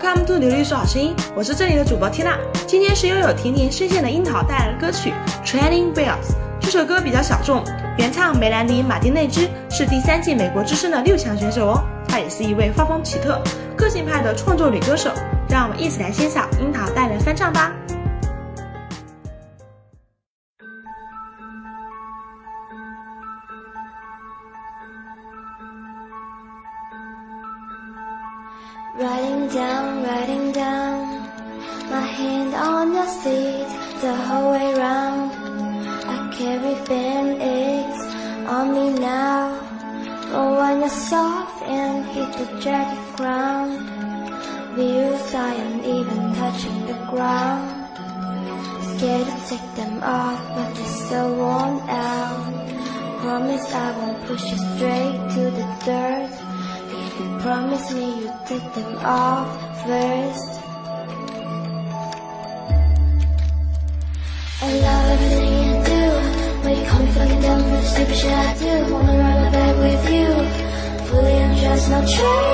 Welcome to 刘律师好声音，我是这里的主播缇娜。今天是拥有甜甜声线的樱桃带来的歌曲《Training Bells》。这首歌比较小众，原唱梅兰妮·马丁内兹是第三季美国之声的六强选手哦。她也是一位画风奇特、个性派的创作女歌手。让我们一起来欣赏樱桃带来的翻唱吧。Writing down, writing down, my hand on your seat the whole way round. I carry band-aids on me now, but when you're soft and hit the jagged ground, wheels aren't even touching the ground. Scared to take them off, but they're so worn out. Promise I won't push you straight to the dirt. Promise me you take them off first. I love everything you do. When you call me fucking down for the stupid shit I do. Wanna run my bed with you. Fully undressed, no training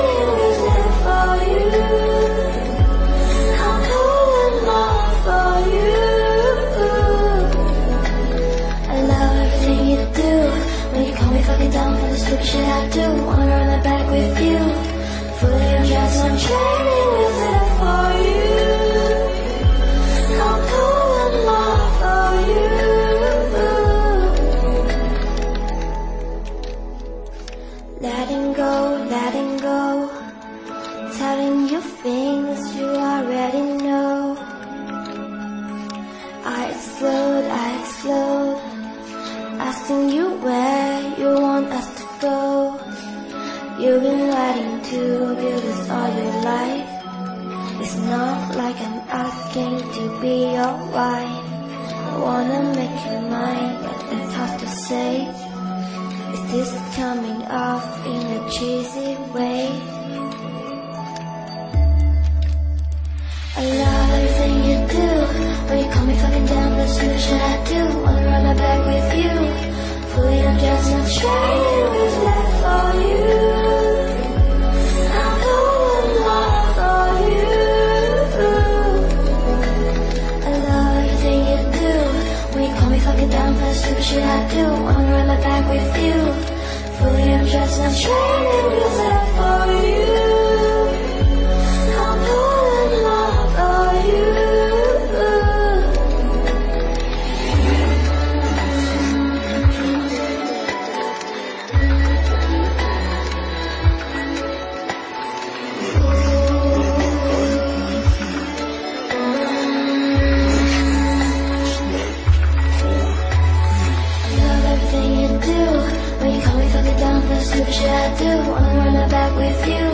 Letting go, letting go. Telling you things you already know. I explode, I explode. Asking you where you want us to go. You've been waiting to build this all your life. It's not like I'm asking to be your wife. I wanna make you mine, but that's hard to say. Is this coming off in a cheesy way? I love everything you do. but you call me fucking down, stupid shit I do. Wanna run my back with you. Fully undressed, no training me down, but stupid shit I do. Wanna run back with you. Fully undressed, training was left for you. Stupid shit I do. Wanna run my back with you.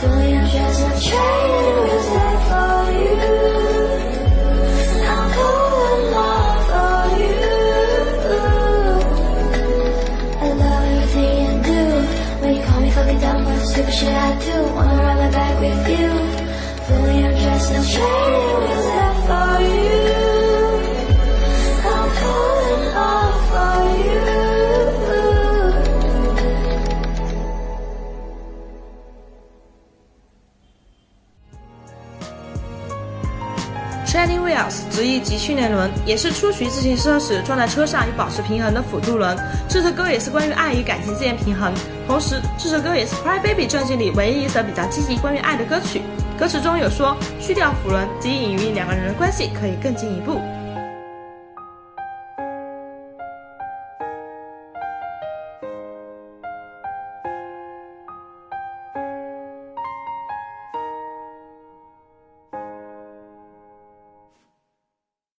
Fully undressed, no training wheels there for you. I'll go and love for you. I love everything you do. When you call me fucking for the stupid shit I do. Wanna run my back with you. Fully undressed, no training wheels there for Training wheels 直译及训练轮，也是初学自行车时撞在车上以保持平衡的辅助轮。这首歌也是关于爱与感情之间平衡，同时这首歌也是 Cry Baby 专辑里唯一一首比较积极关于爱的歌曲。歌词中有说去掉辅轮，即隐喻两个人的关系可以更进一步。